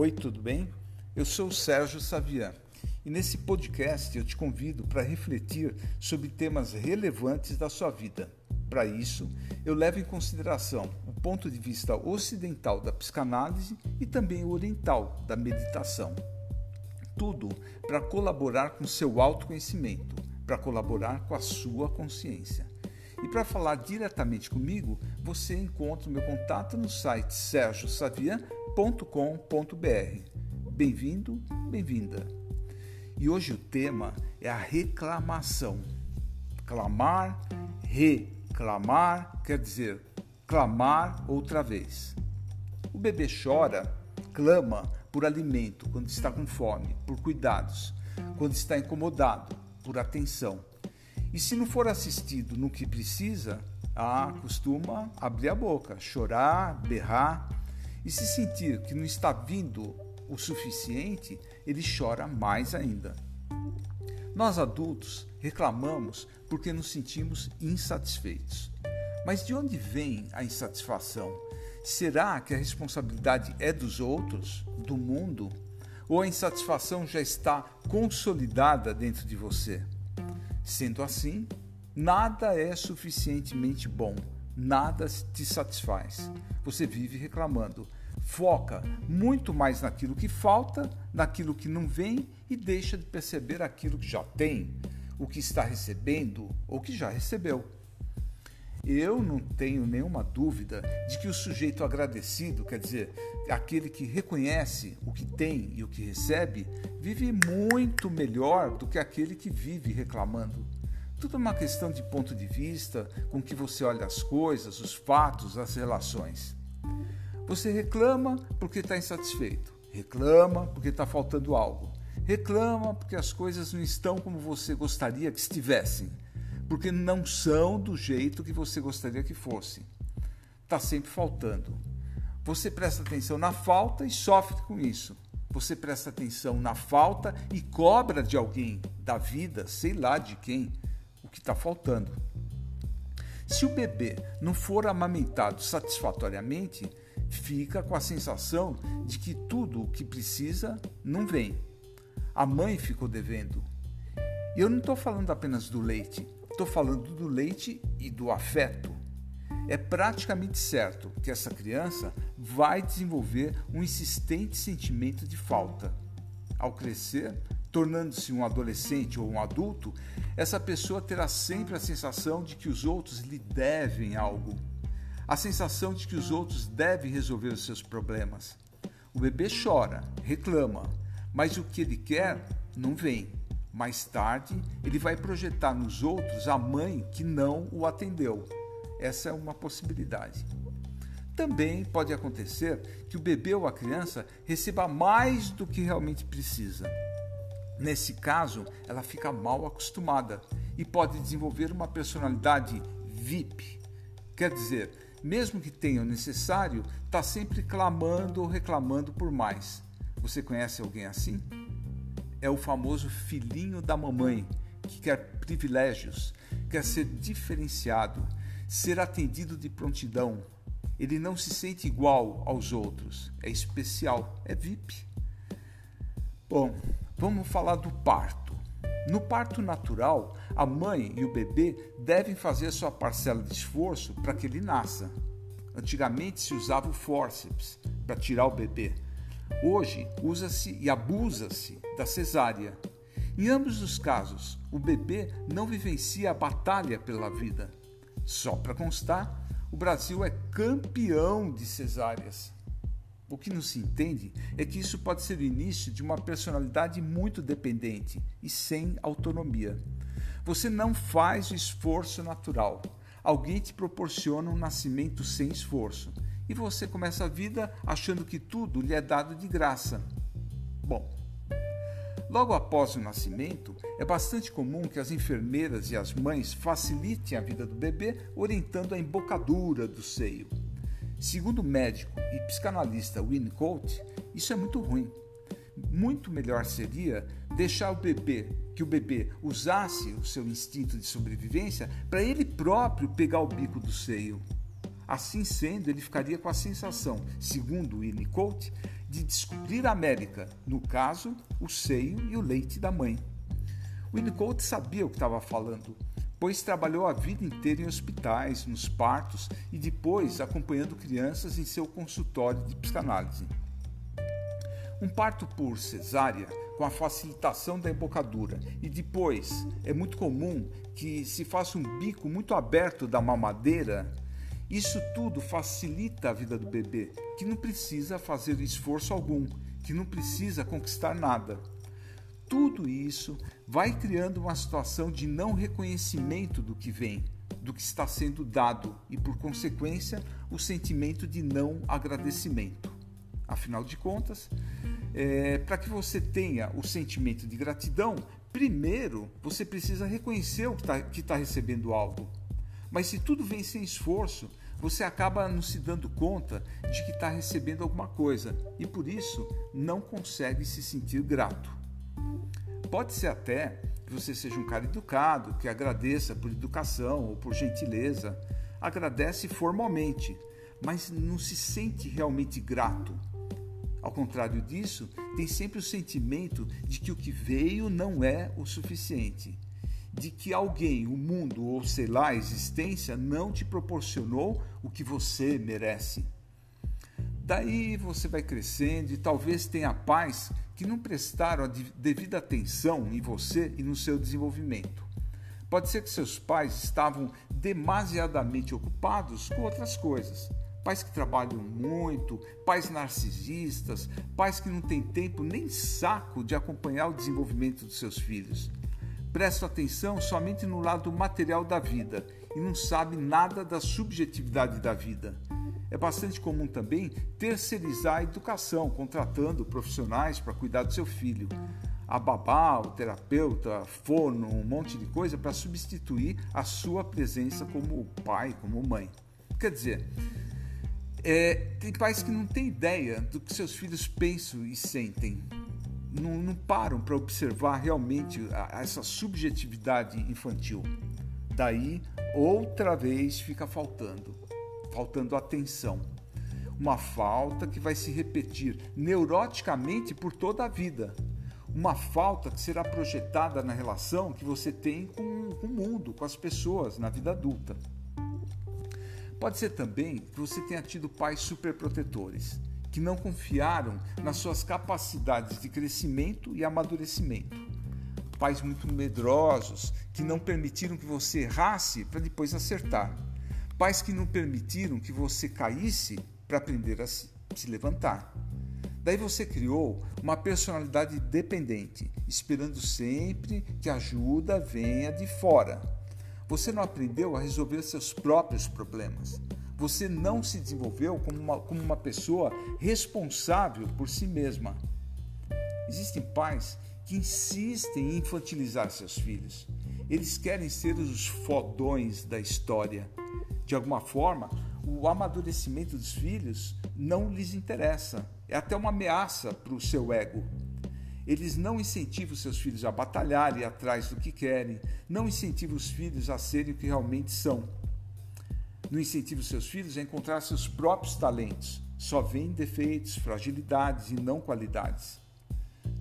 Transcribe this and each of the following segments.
Oi, tudo bem? Eu sou o Sérgio Savian e nesse podcast eu te convido para refletir sobre temas relevantes da sua vida. Para isso, eu levo em consideração o ponto de vista ocidental da psicanálise e também o oriental da meditação. Tudo para colaborar com seu autoconhecimento, para colaborar com a sua consciência. E para falar diretamente comigo, você encontra o meu contato no site sergiosavian.com.br. Bem-vindo, bem-vinda. E hoje o tema é a reclamação. Clamar, reclamar, quer dizer clamar outra vez. O bebê chora, clama por alimento quando está com fome, por cuidados, quando está incomodado, por atenção. E se não for assistido no que precisa, ah, costuma abrir a boca, chorar, berrar. E se sentir que não está vindo o suficiente, ele chora mais ainda. Nós adultos reclamamos porque nos sentimos insatisfeitos. Mas de onde vem a insatisfação? Será que a responsabilidade é dos outros, do mundo? Ou a insatisfação já está consolidada dentro de você? Sendo assim, nada é suficientemente bom, nada te satisfaz. Você vive reclamando. Foca muito mais naquilo que falta, naquilo que não vem e deixa de perceber aquilo que já tem, o que está recebendo ou que já recebeu. Eu não tenho nenhuma dúvida de que o sujeito agradecido, quer dizer, aquele que reconhece o que tem e o que recebe, vive muito melhor do que aquele que vive reclamando. Tudo é uma questão de ponto de vista, com que você olha as coisas, os fatos, as relações. Você reclama porque está insatisfeito, reclama porque está faltando algo, reclama porque as coisas não estão como você gostaria que estivessem porque não são do jeito que você gostaria que fosse. Está sempre faltando. Você presta atenção na falta e sofre com isso. Você presta atenção na falta e cobra de alguém, da vida, sei lá de quem, o que está faltando. Se o bebê não for amamentado satisfatoriamente, fica com a sensação de que tudo o que precisa não vem. A mãe ficou devendo. E eu não estou falando apenas do leite. Estou falando do leite e do afeto. É praticamente certo que essa criança vai desenvolver um insistente sentimento de falta. Ao crescer, tornando-se um adolescente ou um adulto, essa pessoa terá sempre a sensação de que os outros lhe devem algo. A sensação de que os outros devem resolver os seus problemas. O bebê chora, reclama, mas o que ele quer não vem. Mais tarde, ele vai projetar nos outros a mãe que não o atendeu. Essa é uma possibilidade. Também pode acontecer que o bebê ou a criança receba mais do que realmente precisa. Nesse caso, ela fica mal acostumada e pode desenvolver uma personalidade VIP. Quer dizer, mesmo que tenha o necessário, está sempre clamando ou reclamando por mais. Você conhece alguém assim? É o famoso filhinho da mamãe, que quer privilégios, quer ser diferenciado, ser atendido de prontidão. Ele não se sente igual aos outros, é especial, é VIP. Bom, vamos falar do parto. No parto natural, a mãe e o bebê devem fazer sua parcela de esforço para que ele nasça. Antigamente se usava o fórceps para tirar o bebê. Hoje usa-se e abusa-se da cesárea. Em ambos os casos, o bebê não vivencia a batalha pela vida. Só para constar, o Brasil é campeão de cesáreas. O que não se entende é que isso pode ser o início de uma personalidade muito dependente e sem autonomia. Você não faz o esforço natural. Alguém te proporciona um nascimento sem esforço e você começa a vida achando que tudo lhe é dado de graça. Bom, logo após o nascimento, é bastante comum que as enfermeiras e as mães facilitem a vida do bebê orientando a embocadura do seio. Segundo o médico e psicanalista Winnicott, isso é muito ruim. Muito melhor seria deixar o bebê, que o bebê usasse o seu instinto de sobrevivência para ele próprio pegar o bico do seio. Assim sendo, ele ficaria com a sensação, segundo Winnicott, de descobrir a América, no caso, o seio e o leite da mãe. Winnicott sabia o que estava falando, pois trabalhou a vida inteira em hospitais, nos partos e depois acompanhando crianças em seu consultório de psicanálise. Um parto por cesárea com a facilitação da embocadura e depois é muito comum que se faça um bico muito aberto da mamadeira. Isso tudo facilita a vida do bebê, que não precisa fazer esforço algum, que não precisa conquistar nada. Tudo isso vai criando uma situação de não reconhecimento do que vem, do que está sendo dado e, por consequência, o sentimento de não agradecimento. Afinal de contas, é, para que você tenha o sentimento de gratidão, primeiro você precisa reconhecer o que está tá recebendo algo. Mas se tudo vem sem esforço, você acaba não se dando conta de que está recebendo alguma coisa e por isso não consegue se sentir grato. Pode ser até que você seja um cara educado, que agradeça por educação ou por gentileza, agradece formalmente, mas não se sente realmente grato. Ao contrário disso, tem sempre o sentimento de que o que veio não é o suficiente, de que alguém, o mundo ou sei lá, a existência não te proporcionou o que você merece. Daí você vai crescendo e talvez tenha pais que não prestaram a devida atenção em você e no seu desenvolvimento. Pode ser que seus pais estavam demasiadamente ocupados com outras coisas pais que trabalham muito, pais narcisistas, pais que não têm tempo nem saco de acompanhar o desenvolvimento dos seus filhos. Prestam atenção somente no lado material da vida e não sabem nada da subjetividade da vida. É bastante comum também terceirizar a educação, contratando profissionais para cuidar do seu filho. A babá, o terapeuta, fono, um monte de coisa para substituir a sua presença como pai, como mãe. Quer dizer, é, tem pais que não têm ideia do que seus filhos pensam e sentem. Não, não param para observar realmente a, a essa subjetividade infantil. Daí, outra vez fica faltando, faltando atenção. Uma falta que vai se repetir neuroticamente por toda a vida. Uma falta que será projetada na relação que você tem com, com o mundo, com as pessoas, na vida adulta. Pode ser também que você tenha tido pais superprotetores, que não confiaram nas suas capacidades de crescimento e amadurecimento. Pais muito medrosos, que não permitiram que você errasse para depois acertar. Pais que não permitiram que você caísse para aprender a se levantar. Daí você criou uma personalidade dependente, esperando sempre que a ajuda venha de fora você não aprendeu a resolver seus próprios problemas. Você não se desenvolveu como uma, como uma pessoa responsável por si mesma. Existem pais que insistem em infantilizar seus filhos. Eles querem ser os fodões da história. De alguma forma, o amadurecimento dos filhos não lhes interessa. É até uma ameaça para o seu ego. Eles não incentivam seus filhos a batalhar e atrás do que querem, não incentivam os filhos a serem o que realmente são. Não incentivam seus filhos a encontrar seus próprios talentos. Só veem defeitos, fragilidades e não qualidades.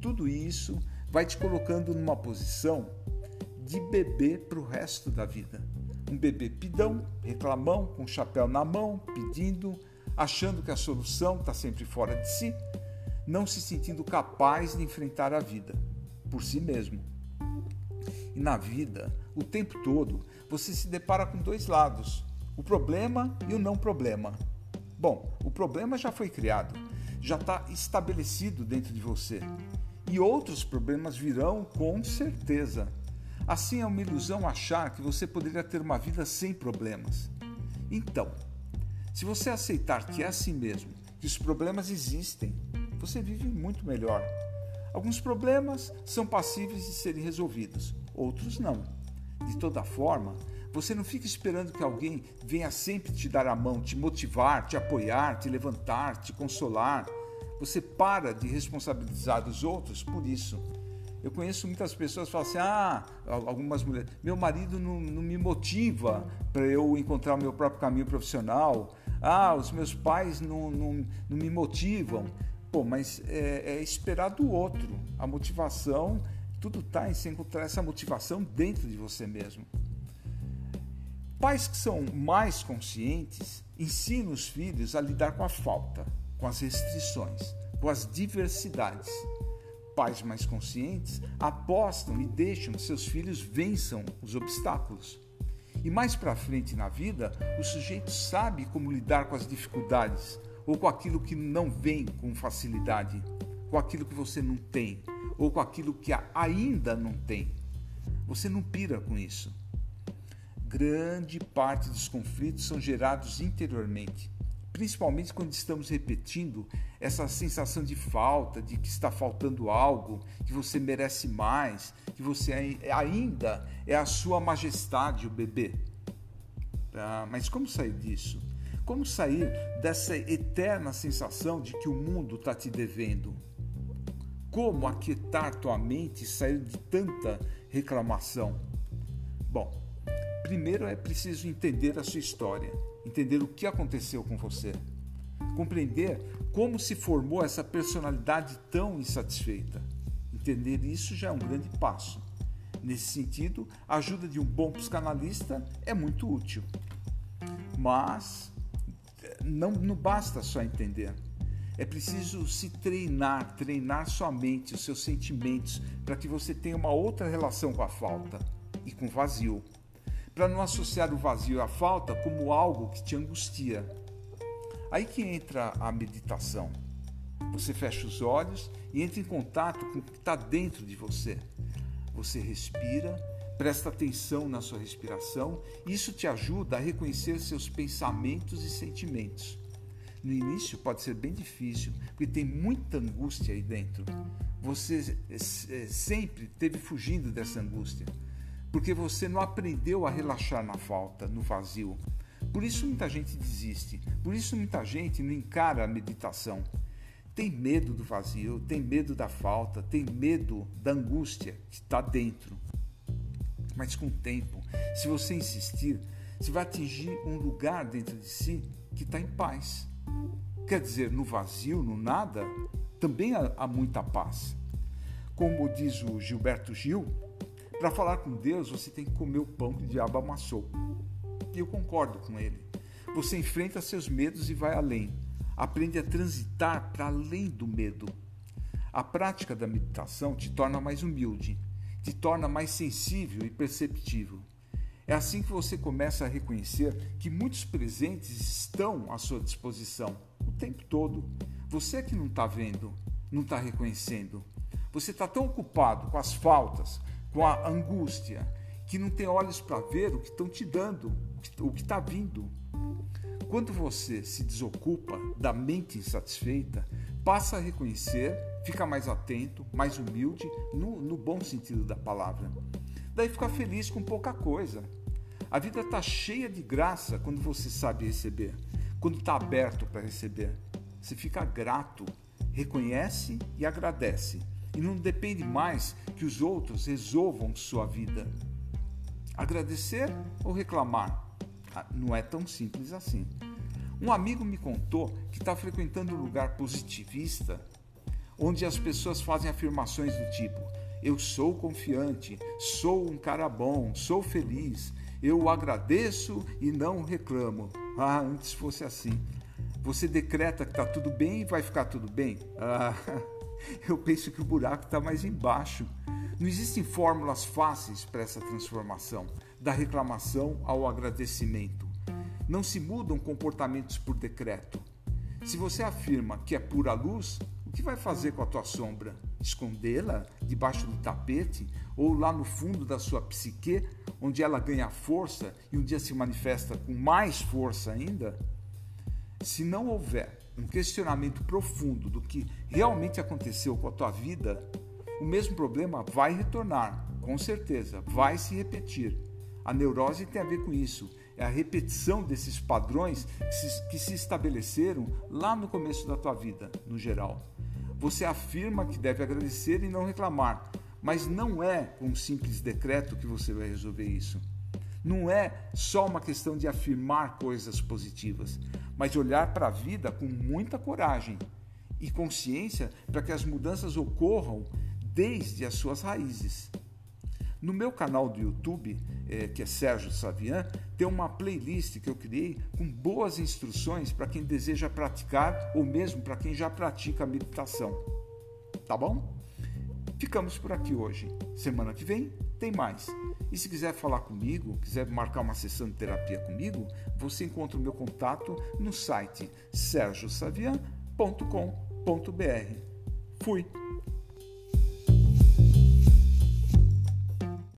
Tudo isso vai te colocando numa posição de bebê para o resto da vida. Um bebê pidão, reclamão, com o chapéu na mão, pedindo, achando que a solução está sempre fora de si, não se sentindo capaz de enfrentar a vida por si mesmo. E na vida, o tempo todo, você se depara com dois lados: o problema e o não problema. Bom, o problema já foi criado, já está estabelecido dentro de você. E outros problemas virão com certeza. Assim é uma ilusão achar que você poderia ter uma vida sem problemas. Então, se você aceitar que é assim mesmo, que os problemas existem, você vive muito melhor. Alguns problemas são passíveis de serem resolvidos, outros não. De toda forma, você não fica esperando que alguém venha sempre te dar a mão, te motivar, te apoiar, te levantar, te consolar. Você para de responsabilizar os outros por isso. Eu conheço muitas pessoas que falam assim: ah, algumas mulheres, meu marido não, não me motiva para eu encontrar o meu próprio caminho profissional. Ah, os meus pais não, não, não me motivam. Pô, mas é, é esperar do outro. A motivação, tudo está em se encontrar essa motivação dentro de você mesmo. Pais que são mais conscientes ensinam os filhos a lidar com a falta, com as restrições, com as diversidades. Pais mais conscientes apostam e deixam que seus filhos vençam os obstáculos. E mais para frente na vida, o sujeito sabe como lidar com as dificuldades ou com aquilo que não vem com facilidade, com aquilo que você não tem ou com aquilo que ainda não tem. Você não pira com isso. Grande parte dos conflitos são gerados interiormente principalmente quando estamos repetindo essa sensação de falta, de que está faltando algo, que você merece mais, que você ainda é a sua majestade, o bebê. Ah, mas como sair disso? Como sair dessa eterna sensação de que o mundo está te devendo? Como aquietar tua mente e sair de tanta reclamação? Bom, primeiro é preciso entender a sua história entender o que aconteceu com você, compreender como se formou essa personalidade tão insatisfeita. Entender isso já é um grande passo. Nesse sentido, a ajuda de um bom psicanalista é muito útil. Mas não, não basta só entender. É preciso se treinar, treinar sua mente, os seus sentimentos, para que você tenha uma outra relação com a falta e com o vazio para não associar o vazio a falta como algo que te angustia. Aí que entra a meditação. Você fecha os olhos e entra em contato com o que está dentro de você. Você respira, presta atenção na sua respiração, isso te ajuda a reconhecer seus pensamentos e sentimentos. No início pode ser bem difícil, porque tem muita angústia aí dentro. Você eh, eh, sempre esteve fugindo dessa angústia porque você não aprendeu a relaxar na falta, no vazio. Por isso muita gente desiste, por isso muita gente não encara a meditação. Tem medo do vazio, tem medo da falta, tem medo da angústia que está dentro. Mas com o tempo, se você insistir, você vai atingir um lugar dentro de si que está em paz. Quer dizer, no vazio, no nada, também há muita paz. Como diz o Gilberto Gil, para falar com Deus, você tem que comer o pão que o diabo amassou. E eu concordo com ele. Você enfrenta seus medos e vai além. Aprende a transitar para além do medo. A prática da meditação te torna mais humilde, te torna mais sensível e perceptível. É assim que você começa a reconhecer que muitos presentes estão à sua disposição o tempo todo. Você é que não está vendo, não está reconhecendo. Você está tão ocupado com as faltas, com a angústia, que não tem olhos para ver o que estão te dando, o que está vindo. Quando você se desocupa da mente insatisfeita, passa a reconhecer, fica mais atento, mais humilde, no, no bom sentido da palavra. Daí fica feliz com pouca coisa. A vida está cheia de graça quando você sabe receber, quando está aberto para receber. Você fica grato, reconhece e agradece e não depende mais que os outros resolvam sua vida. Agradecer ou reclamar? Ah, não é tão simples assim. Um amigo me contou que está frequentando um lugar positivista, onde as pessoas fazem afirmações do tipo: Eu sou confiante, sou um cara bom, sou feliz, eu agradeço e não reclamo. Ah, antes fosse assim. Você decreta que está tudo bem e vai ficar tudo bem? Ah. eu penso que o buraco está mais embaixo. Não existem fórmulas fáceis para essa transformação, da reclamação ao agradecimento. Não se mudam comportamentos por decreto. Se você afirma que é pura luz, o que vai fazer com a tua sombra? Escondê-la debaixo do tapete ou lá no fundo da sua psique, onde ela ganha força e um dia se manifesta com mais força ainda? Se não houver um questionamento profundo do que realmente aconteceu com a tua vida, o mesmo problema vai retornar, com certeza, vai se repetir. A neurose tem a ver com isso, é a repetição desses padrões que se, que se estabeleceram lá no começo da tua vida, no geral. Você afirma que deve agradecer e não reclamar, mas não é um simples decreto que você vai resolver isso. Não é só uma questão de afirmar coisas positivas, mas olhar para a vida com muita coragem e consciência para que as mudanças ocorram desde as suas raízes. No meu canal do YouTube, é, que é Sérgio Savian, tem uma playlist que eu criei com boas instruções para quem deseja praticar ou mesmo para quem já pratica a meditação. Tá bom? Ficamos por aqui hoje. Semana que vem tem mais. E se quiser falar comigo, quiser marcar uma sessão de terapia comigo, você encontra o meu contato no site sergiosavian.com.br. Fui!